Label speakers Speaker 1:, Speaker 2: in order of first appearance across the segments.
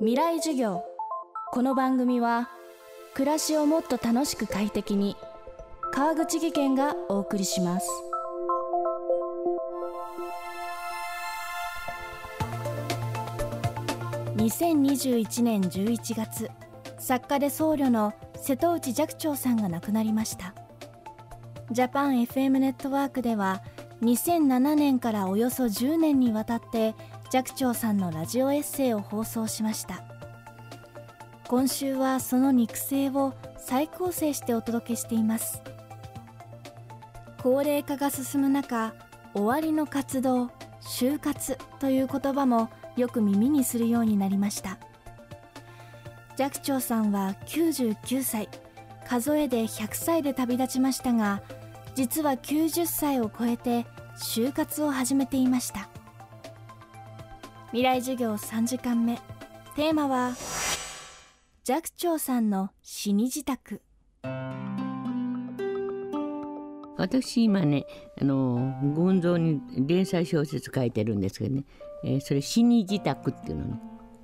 Speaker 1: 未来授業。この番組は暮らしをもっと楽しく快適に川口義賢がお送りします。2021年11月作家で僧侶の瀬戸内寂聴さんが亡くなりました。ジャパン FM ネットワークでは2007年からおよそ10年にわたって寂聴さんのラジオエッセイを放送しました。今週はその肉声を再構成してお届けしています。高齢化が進む中終わりの活動就活という言葉もよく耳にするようになりました。寂聴さんは99歳数えで100歳で旅立ちましたが実は90歳を超えて就活を始めていました。未来授業3時間目。テーマは寂聴さんの死に自宅。
Speaker 2: 私今ねあの群像に連載小説書いてるんですけどね、えー、それ死に自宅っていうの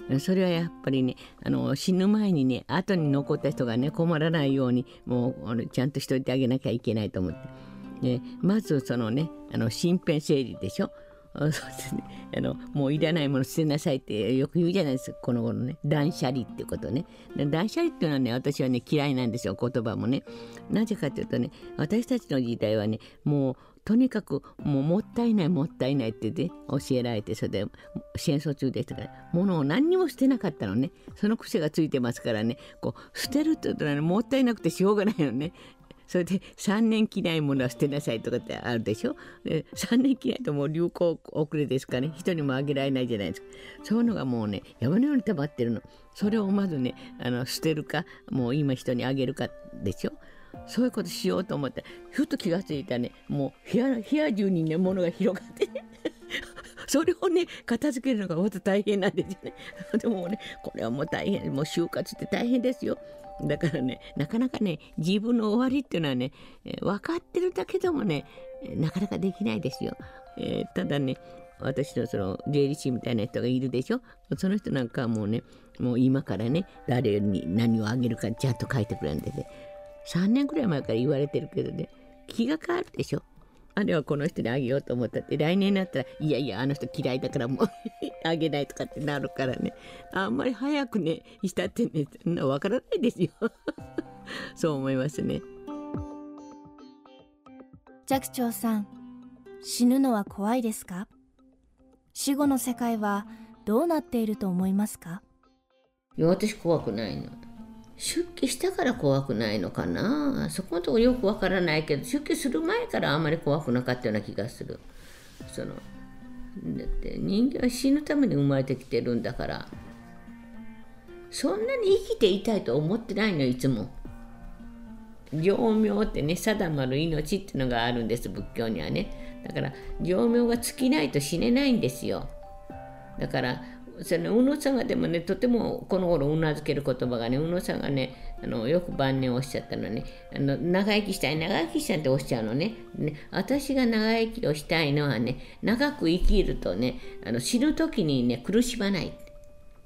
Speaker 2: ね。それはやっぱりねあの死ぬ前にね後に残った人がね困らないようにもうちゃんとしといてあげなきゃいけないと思って。でまずそのねあの身辺整理でしょ。そうですね。あのもういらないもの捨てなさいってよく言うじゃないですか。この頃ね。断捨離ってことね。断捨離っていうのはね私はね嫌いなんですよ言葉もね。なぜかというとね私たちの時代はねもうとにかくもうもったいないもったいないってね教えられてそれで戦争中でしたから物を何にも捨てなかったのね。その癖がついてますからね。こう捨てるって言ったら、ね、もったいなくてしょうがないのね。それで3年着ないものは捨てなさいとかってあるでしょ？で3年着ないともう流行遅れですかね？人にもあげられないじゃないですか。そういうのがもうね山のように溜まってるの。それをまずねあの捨てるかもう今人にあげるかでしょ？そういうことしようと思ってふっと気がついたねもう部屋部屋中にね物が広がってね。それをね片付けるのがまた大変なんですよね。でもねこれはもう大変もう就活って大変ですよ。だからねなかなかね自分の終わりっていうのはね、分かってるだけでもねなかなかできないですよ。えー、ただね私のその税理士みたいな人がいるでしょ？その人なんかはもうねもう今からね誰に何をあげるかちゃんと書いてくれるんでね。3年くらい前から言われてるけどね気が変わるでしょ？あれはこの人にあげようと思ったって来年になったらいやいやあの人嫌いだからもう あげないとかってなるからね。あんまり早くねしたってねそんなわからないですよ。そう思いますね。
Speaker 1: 寂聴さん死ぬのは怖いですか？死後の世界はどうなっていると思いますか？
Speaker 2: いや私怖くないの出家したから怖くないのかな？そこのところよくわからないけど出家する前からあんまり怖くなかったような気がする。そのだって人間は死ぬために生まれてきてるんだから。そんなに生きていたいと思ってないのいつも。行命ってね定まる命ってのがあるんです仏教にはね。だから行命が尽きないと死ねないんですよ。だからその宇野さんがでもねとてもこの頃うなずける言葉がね宇野さんがねあのよく晩年おっしゃったのねあの長生きしたい長生きしたいっておっしゃるのね。ね私が長生きをしたいのはね長く生きるとねあの死ぬ時にね苦しまない。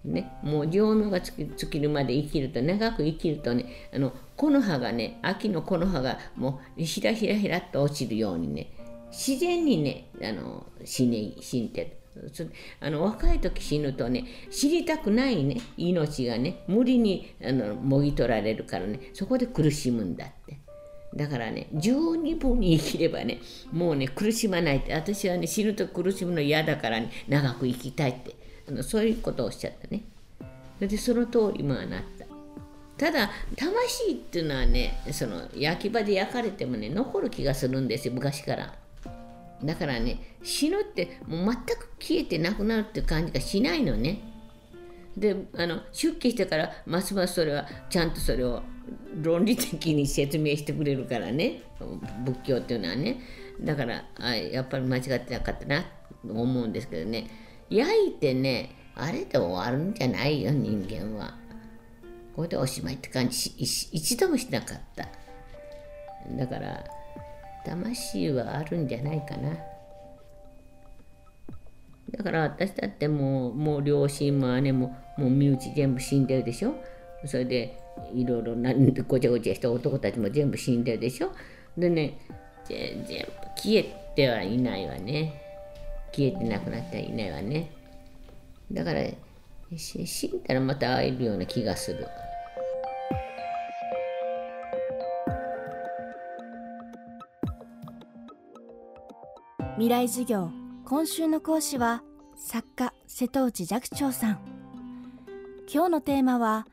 Speaker 2: ね、もう寿命が尽きるまで生きると長く生きるとねあの木の葉がね秋の木の葉がもうひらひらひらっと落ちるようにね自然にねあの死ね死んでる。あの若い時死ぬとね知りたくないね命がね無理にあのもぎ取られるからねそこで苦しむんだって。だからね十二分に生きればねもうね苦しまないって。私はね死ぬと苦しむの嫌だからね長く生きたいって。あのそういうことをおっしゃったね。それでその通りまあなった。ただ魂っていうのはねその焼き場で焼かれてもね残る気がするんですよ昔から。だからね死ぬってもう全く消えてなくなるって感じがしないのね。であの出家してからますますそれはちゃんとそれを論理的に説明してくれるからね。仏教っていうのはね。だからあやっぱり間違ってなかったなと思うんですけどね。焼いてねあれで終わるんじゃないよ人間は。これでおしまいって感じ一度もしなかった。だから魂はあるんじゃないかな。だから私だってもうもう両親も姉ももう身内全部死んでるでしょ。それでいろいろなごちゃごちゃした男たちも全部死んでるでしょ。でね全然消えてはいないわね。消えてなくなってはいないわね。だから死んだらまた会えるような気がする。
Speaker 1: 未来授業今週の講師は作家瀬戸内寂聴さん。今日のテーマは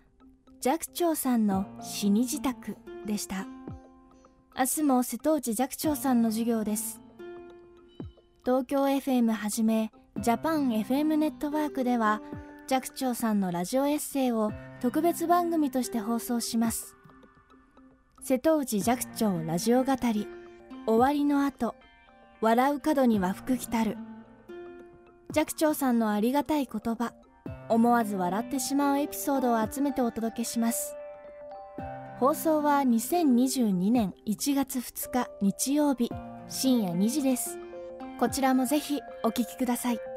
Speaker 1: 寂聴さんの死に自宅でした。明日も瀬戸内寂聴さんの授業です。東京 FM はじめジャパン FM ネットワークでは寂聴さんのラジオエッセイを特別番組として放送します。瀬戸内寂聴ラジオ語り終わりの後笑う角には福来たる。寂聴さんのありがたい言葉。思わず笑ってしまうエピソードを集めてお届けします。放送は2022年1月2日日曜日。深夜2時です。こちらもぜひお聴きください。